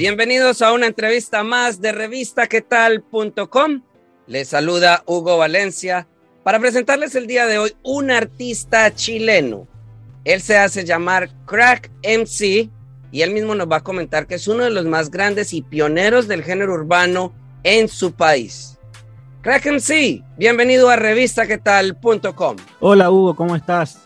Bienvenidos a una entrevista más de revistaquetal.com. Les saluda Hugo Valencia para presentarles el día de hoy un artista chileno. Él se hace llamar Crack MC y él mismo nos va a comentar que es uno de los más grandes y pioneros del género urbano en su país. Crack MC, bienvenido a revistaquetal.com. Hola Hugo, ¿cómo estás?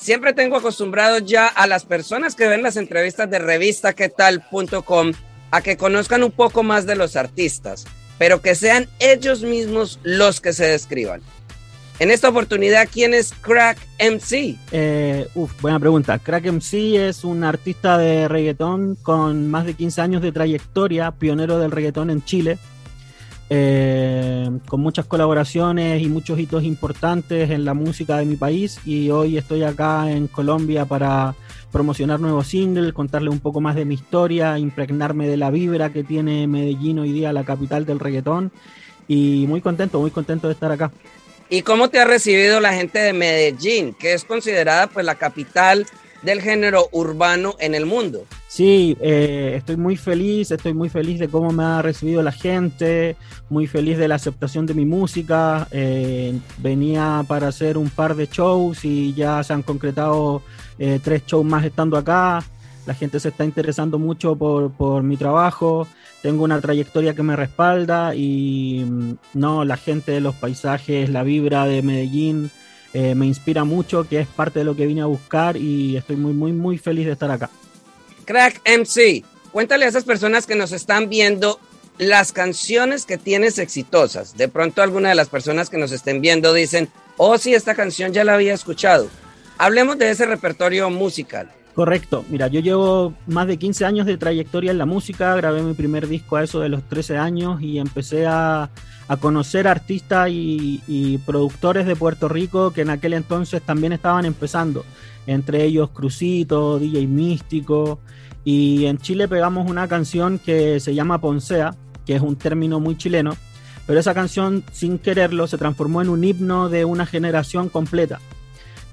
Siempre tengo acostumbrado ya a las personas que ven las entrevistas de revistaquetal.com a que conozcan un poco más de los artistas, pero que sean ellos mismos los que se describan. En esta oportunidad, ¿quién es Crack MC? Eh, uf, buena pregunta. Crack MC es un artista de reggaetón con más de 15 años de trayectoria, pionero del reggaetón en Chile, eh, con muchas colaboraciones y muchos hitos importantes en la música de mi país. Y hoy estoy acá en Colombia para promocionar nuevos singles, contarle un poco más de mi historia, impregnarme de la vibra que tiene Medellín hoy día, la capital del reggaetón. Y muy contento, muy contento de estar acá. ¿Y cómo te ha recibido la gente de Medellín, que es considerada pues la capital del género urbano en el mundo? Sí, eh, estoy muy feliz, estoy muy feliz de cómo me ha recibido la gente, muy feliz de la aceptación de mi música. Eh, venía para hacer un par de shows y ya se han concretado eh, tres shows más estando acá. La gente se está interesando mucho por, por mi trabajo tengo una trayectoria que me respalda y mm, no, la gente de los paisajes, la vibra de Medellín eh, me inspira mucho, que es parte de lo que vine a buscar y estoy muy, muy, muy feliz de estar acá. Crack MC, cuéntale a esas personas que nos están viendo las canciones que tienes exitosas. De pronto alguna de las personas que nos estén viendo dicen, oh sí, esta canción ya la había escuchado. Hablemos de ese repertorio musical. Correcto, mira, yo llevo más de 15 años de trayectoria en la música, grabé mi primer disco a eso de los 13 años y empecé a, conocer artistas y, productores de Puerto Rico que en aquel entonces también estaban empezando, entre ellos Crucito, DJ Místico, y en Chile pegamos una canción que se llama Poncea, que es un término muy chileno, pero esa canción sin quererlo se transformó en un himno de una generación completa.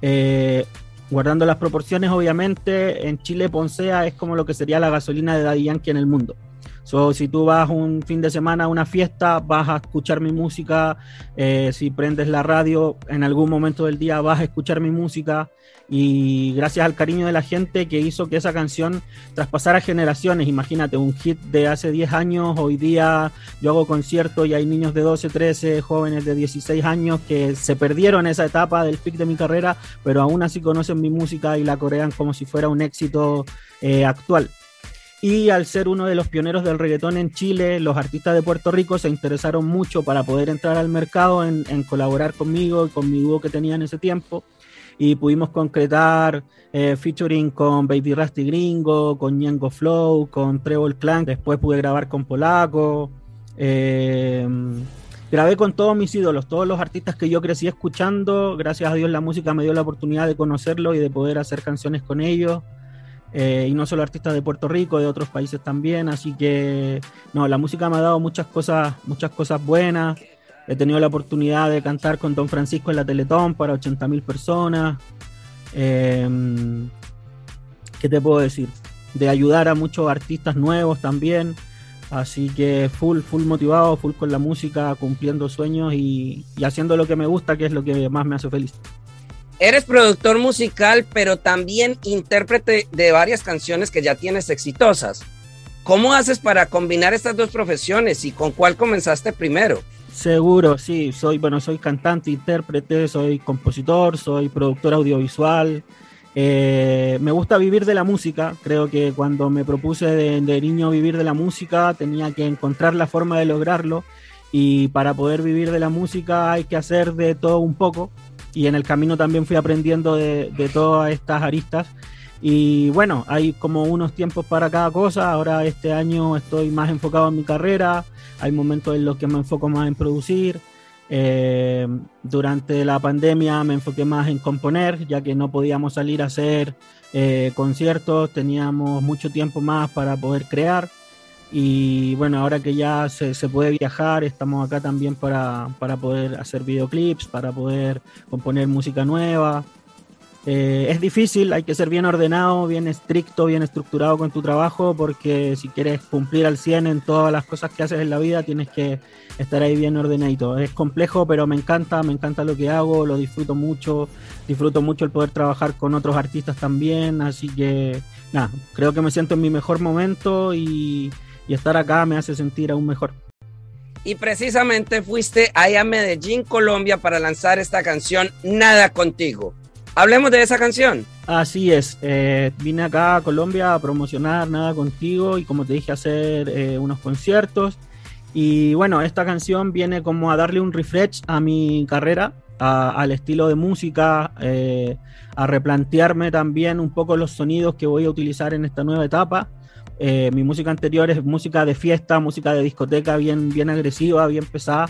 Eh, guardando las proporciones, obviamente, en Chile Poncea es como lo que sería la gasolina de Daddy Yankee en el mundo. So, si tú vas un fin de semana a una fiesta, vas a escuchar mi música. Eh, si prendes la radio, en algún momento del día vas a escuchar mi música y gracias al cariño de la gente que hizo que esa canción traspasara generaciones. Imagínate, un hit de hace 10 años, hoy día yo hago conciertos y hay niños de 12, 13, jóvenes de 16 años que se perdieron esa etapa del pic de mi carrera, pero aún así conocen mi música y la corean como si fuera un éxito eh, actual. Y al ser uno de los pioneros del reggaetón en Chile, los artistas de Puerto Rico se interesaron mucho para poder entrar al mercado en, colaborar conmigo y con mi dúo que tenía en ese tiempo. Y pudimos concretar eh, featuring con Baby Rusty Gringo, con Ñengo Flow, con Trevor Clan, después pude grabar con Polaco, eh, grabé con todos mis ídolos, todos los artistas que yo crecí escuchando, gracias a Dios la música me dio la oportunidad de conocerlos y de poder hacer canciones con ellos. Eh, y no solo artistas de Puerto Rico, de otros países también, así que no, la música me ha dado muchas cosas, muchas cosas buenas. He tenido la oportunidad de cantar con Don Francisco en la Teletón para 80 mil personas. Em, ¿Qué te puedo decir? De ayudar a muchos artistas nuevos también. Así que full, full motivado, full con la música, cumpliendo sueños y, y haciendo lo que me gusta, que es lo que más me hace feliz. Eres productor musical, pero también intérprete de varias canciones que ya tienes exitosas. ¿Cómo haces para combinar estas dos profesiones y con cuál comenzaste primero? Seguro, sí, soy, bueno, soy cantante, intérprete, soy compositor, soy productor audiovisual. Eh, me gusta vivir de la música, creo que cuando me propuse de, niño vivir de la música tenía que encontrar la forma de lograrlo y para poder vivir de la música hay que hacer de todo un poco y en el camino también fui aprendiendo de, de todas estas aristas y bueno, hay como unos tiempos para cada cosa. Ahora este año estoy más enfocado en mi carrera. Hay momentos en los que me enfoco más en producir. Eh, durante la pandemia me enfoqué más en componer, ya que no podíamos salir a hacer eh, conciertos. Teníamos mucho tiempo más para poder crear. Y bueno, ahora que ya se, puede viajar, estamos acá también para, para, poder hacer videoclips, para poder componer música nueva. Eh, es difícil, hay que ser bien ordenado, bien estricto, bien estructurado con tu trabajo, porque si quieres cumplir al 100 en todas las cosas que haces en la vida, tienes que estar ahí bien ordenadito. Es complejo, pero me encanta, me encanta lo que hago, lo disfruto mucho, disfruto mucho el poder trabajar con otros artistas también, así que nada, creo que me siento en mi mejor momento y, y estar acá me hace sentir aún mejor. Y precisamente fuiste ahí a Medellín, Colombia, para lanzar esta canción Nada contigo. Hablemos de esa canción. Así es, eh, vine acá a Colombia a promocionar Nada Contigo y como te dije, hacer eh, unos conciertos. Y bueno, esta canción viene como a darle un refresh a mi carrera, a, al estilo de música, eh, a replantearme también un poco los sonidos que voy a utilizar en esta nueva etapa. Eh, mi música anterior es música de fiesta, música de discoteca, bien, bien agresiva, bien pesada.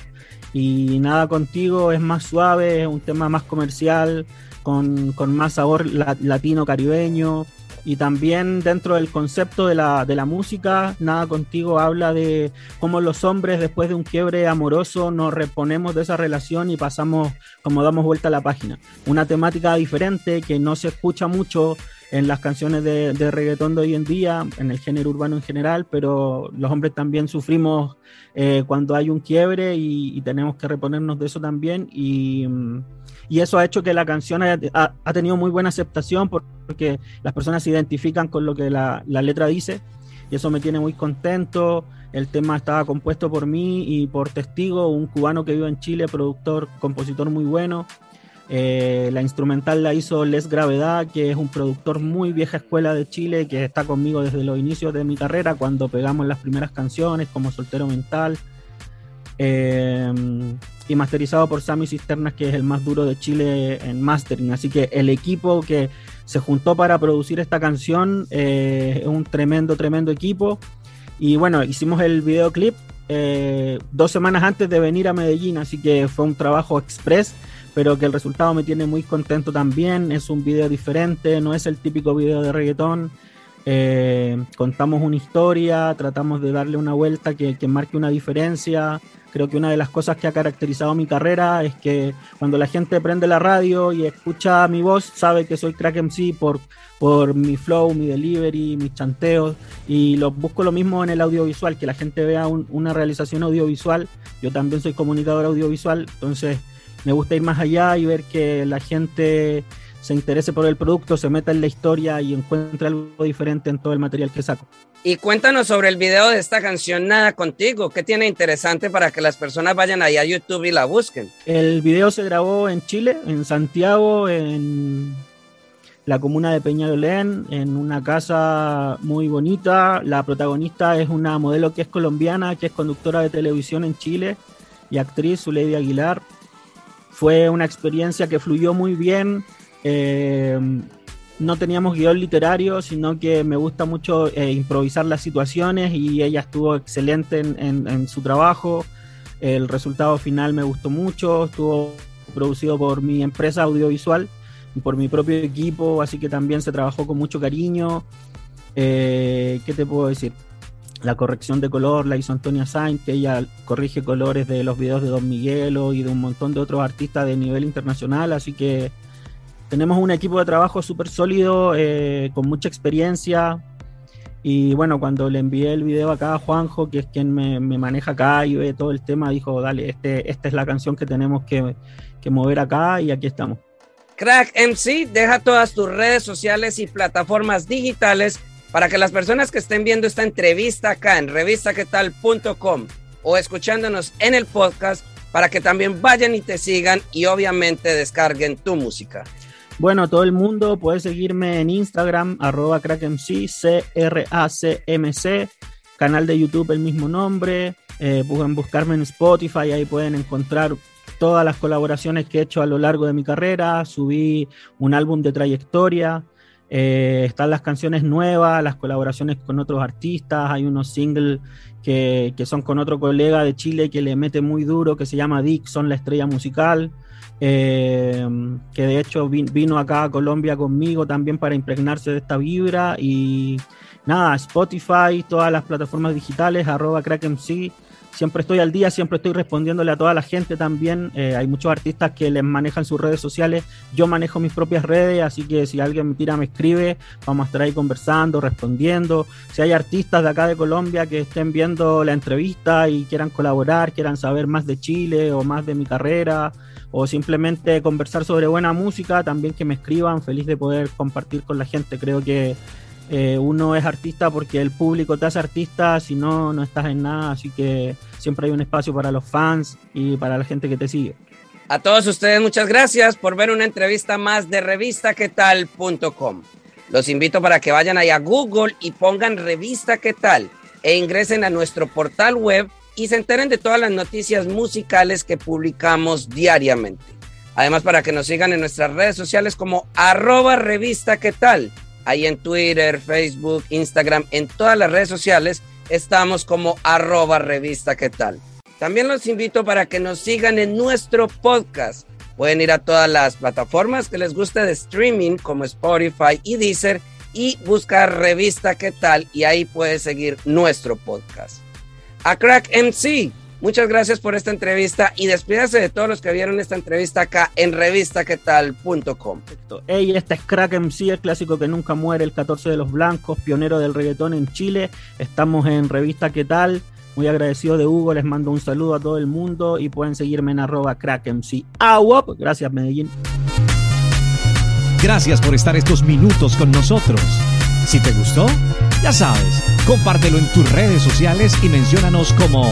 Y nada contigo es más suave, es un tema más comercial, con, con más sabor latino caribeño. Y también dentro del concepto de la, de la música, Nada Contigo habla de cómo los hombres después de un quiebre amoroso nos reponemos de esa relación y pasamos como damos vuelta a la página. Una temática diferente que no se escucha mucho en las canciones de, de, reggaetón de hoy en día, en el género urbano en general, pero los hombres también sufrimos eh, cuando hay un quiebre y, y, tenemos que reponernos de eso también. Y, y eso ha hecho que la canción haya, ha, ha, tenido muy buena aceptación porque las personas se identifican con lo que la, la letra dice y eso me tiene muy contento. El tema estaba compuesto por mí y por Testigo, un cubano que vive en Chile, productor, compositor muy bueno. Eh, la instrumental la hizo Les Gravedad, que es un productor muy vieja escuela de Chile, que está conmigo desde los inicios de mi carrera, cuando pegamos las primeras canciones, como Soltero Mental. Eh, y masterizado por Sammy Cisternas, que es el más duro de Chile en mastering. Así que el equipo que se juntó para producir esta canción eh, es un tremendo, tremendo equipo. Y bueno, hicimos el videoclip eh, dos semanas antes de venir a Medellín, así que fue un trabajo express pero que el resultado me tiene muy contento también. Es un video diferente, no es el típico video de reggaetón. Eh, contamos una historia, tratamos de darle una vuelta que, que, marque una diferencia. Creo que una de las cosas que ha caracterizado mi carrera es que cuando la gente prende la radio y escucha mi voz, sabe que soy Crack MC por, por mi flow, mi delivery, mis chanteos. Y lo, busco lo mismo en el audiovisual, que la gente vea un, una realización audiovisual. Yo también soy comunicador audiovisual, entonces me gusta ir más allá y ver que la gente se interese por el producto, se meta en la historia y encuentre algo diferente en todo el material que saco. Y cuéntanos sobre el video de esta canción Nada Contigo, ¿qué tiene interesante para que las personas vayan ahí a YouTube y la busquen? El video se grabó en Chile, en Santiago, en la comuna de Peñalolén, en una casa muy bonita. La protagonista es una modelo que es colombiana, que es conductora de televisión en Chile y actriz, Zuleidi Aguilar fue una experiencia que fluyó muy bien. Eh, no teníamos guion literario, sino que me gusta mucho eh, improvisar las situaciones y ella estuvo excelente en, su trabajo. El resultado final me gustó mucho, estuvo producido por mi empresa audiovisual, por mi propio equipo, así que también se trabajó con mucho cariño. Eh, ¿Qué te puedo decir? La corrección de color la hizo Antonia Sainz, que ella corrige colores de los videos de Don Miguelo y de un montón de otros artistas de nivel internacional, así que tenemos un equipo de trabajo súper sólido, eh, con mucha experiencia. Y bueno, cuando le envié el video acá a Juanjo, que es quien me, me maneja acá y ve todo el tema, dijo, dale, este, esta es la canción que tenemos que, que mover acá y aquí estamos. Crack MC, deja todas tus redes sociales y plataformas digitales para que las personas que estén viendo esta entrevista acá en revistaquetal.com o escuchándonos en el podcast, para que también vayan y te sigan y obviamente descarguen tu música. Bueno, todo el mundo puede seguirme en Instagram, arroba crackmc, C-R-A-C-M-C, canal de YouTube el mismo nombre, eh, pueden buscarme en Spotify, ahí pueden encontrar todas las colaboraciones que he hecho a lo largo de mi carrera, subí un álbum de trayectoria, eh, están las canciones nuevas, las colaboraciones con otros artistas, hay unos singles que, que, son con otro colega de Chile que le mete muy duro, que se llama Dixon, la estrella musical, eh, que de hecho vino acá a Colombia conmigo también para impregnarse de esta vibra. Y nada, Spotify, todas las plataformas digitales, arroba crackmc, siempre estoy al día, siempre estoy respondiéndole a toda la gente también. Eh, hay muchos artistas que les manejan sus redes sociales. Yo manejo mis propias redes, así que si alguien me tira, me escribe, vamos a estar ahí conversando, respondiendo. Si hay artistas de acá de Colombia que estén viendo la entrevista y quieran colaborar, quieran saber más de Chile o más de mi carrera o simplemente conversar sobre buena música, también que me escriban, feliz de poder compartir con la gente. Creo que eh, uno es artista porque el público te hace artista, si no, no estás en nada, así que siempre hay un espacio para los fans y para la gente que te sigue. A todos ustedes muchas gracias por ver una entrevista más de revistaquetal.com. Los invito para que vayan ahí a Google y pongan revista qué tal e ingresen a nuestro portal web y se enteren de todas las noticias musicales que publicamos diariamente. Además para que nos sigan en nuestras redes sociales como arroba revista tal ahí en Twitter, Facebook, Instagram, en todas las redes sociales estamos como arroba revista qué tal. También los invito para que nos sigan en nuestro podcast. Pueden ir a todas las plataformas que les guste de streaming como Spotify y Deezer y buscar revista qué tal y ahí puedes seguir nuestro podcast. A Crack MC Muchas gracias por esta entrevista y despídase de todos los que vieron esta entrevista acá en revistaquetal.com. Hey, este es Crack MC, el clásico que nunca muere, el 14 de los blancos, pionero del reggaetón en Chile. Estamos en Revista ¿Qué tal? Muy agradecido de Hugo, les mando un saludo a todo el mundo y pueden seguirme en arroba crackmc. Gracias Medellín. Gracias por estar estos minutos con nosotros. Si te gustó, ya sabes, compártelo en tus redes sociales y menciónanos como